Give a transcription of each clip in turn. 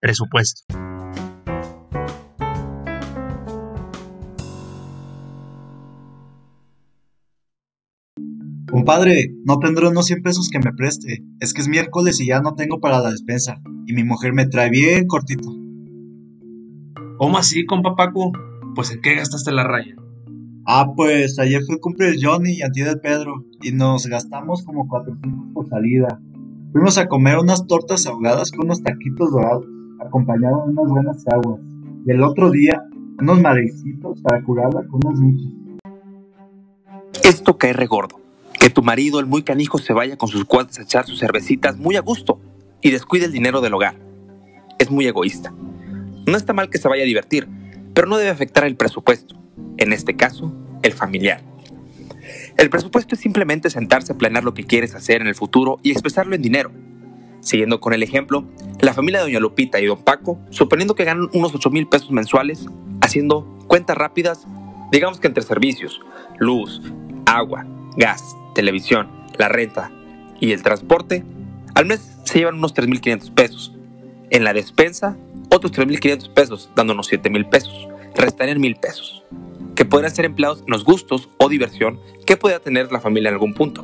presupuesto. Compadre, no tendré unos 100 pesos que me preste. Es que es miércoles y ya no tengo para la despensa. Y mi mujer me trae bien cortito. ¿Cómo así, compa Paco? Pues ¿en qué gastaste la raya? Ah, pues ayer fue el cumple de Johnny y anti del Pedro. Y nos gastamos como 400 por salida. Fuimos a comer unas tortas ahogadas con unos taquitos dorados, acompañados de unas buenas aguas. Y el otro día, unos marecito para curarla con unas michas. Esto cae regordo. Que tu marido, el muy canijo, se vaya con sus cuates a echar sus cervecitas muy a gusto y descuide el dinero del hogar. Es muy egoísta. No está mal que se vaya a divertir, pero no debe afectar el presupuesto. En este caso, el familiar. El presupuesto es simplemente sentarse a planear lo que quieres hacer en el futuro y expresarlo en dinero. Siguiendo con el ejemplo, la familia de Doña Lupita y Don Paco, suponiendo que ganan unos 8 mil pesos mensuales, haciendo cuentas rápidas, digamos que entre servicios, luz, agua, gas, televisión, la renta y el transporte, al mes se llevan unos 3.500 pesos. En la despensa, otros 3.500 pesos, dándonos 7.000 pesos. Restarían 1.000 pesos que podrían ser empleados en los gustos o diversión que pueda tener la familia en algún punto.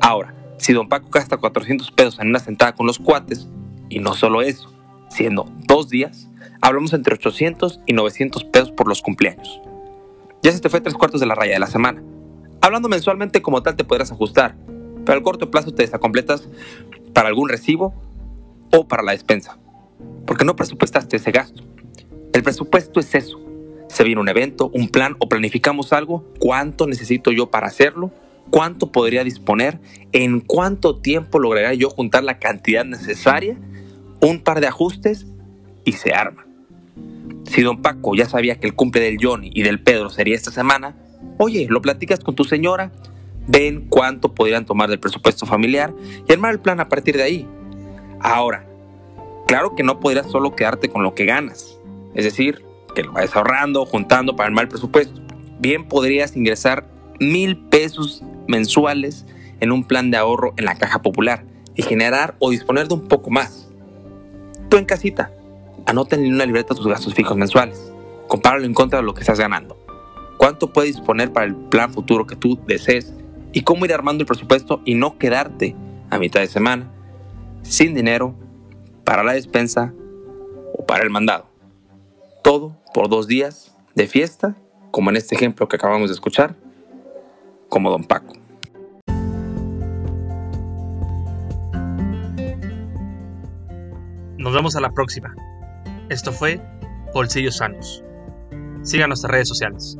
Ahora, si don Paco gasta 400 pesos en una sentada con los cuates, y no solo eso, siendo dos días, hablamos entre 800 y 900 pesos por los cumpleaños. Ya se te fue tres cuartos de la raya de la semana. Hablando mensualmente como tal te podrás ajustar, pero al corto plazo te desacompletas para algún recibo o para la despensa, porque no presupuestaste ese gasto. El presupuesto es eso, se viene un evento, un plan o planificamos algo, ¿cuánto necesito yo para hacerlo? ¿Cuánto podría disponer? ¿En cuánto tiempo lograría yo juntar la cantidad necesaria? Un par de ajustes y se arma. Si don Paco ya sabía que el cumple del Johnny y del Pedro sería esta semana, oye, lo platicas con tu señora, ven cuánto podrían tomar del presupuesto familiar y armar el plan a partir de ahí. Ahora, claro que no podrías solo quedarte con lo que ganas. Es decir, que lo vayas ahorrando, juntando para armar el presupuesto. Bien podrías ingresar mil pesos mensuales en un plan de ahorro en la caja popular y generar o disponer de un poco más. Tú en casita, anota en una libreta tus gastos fijos mensuales. Compáralo en contra de lo que estás ganando. ¿Cuánto puedes disponer para el plan futuro que tú desees? Y cómo ir armando el presupuesto y no quedarte a mitad de semana sin dinero para la despensa o para el mandado. Todo por dos días de fiesta, como en este ejemplo que acabamos de escuchar, como Don Paco. Nos vemos a la próxima. Esto fue Bolsillos Sanos. Sigan nuestras redes sociales.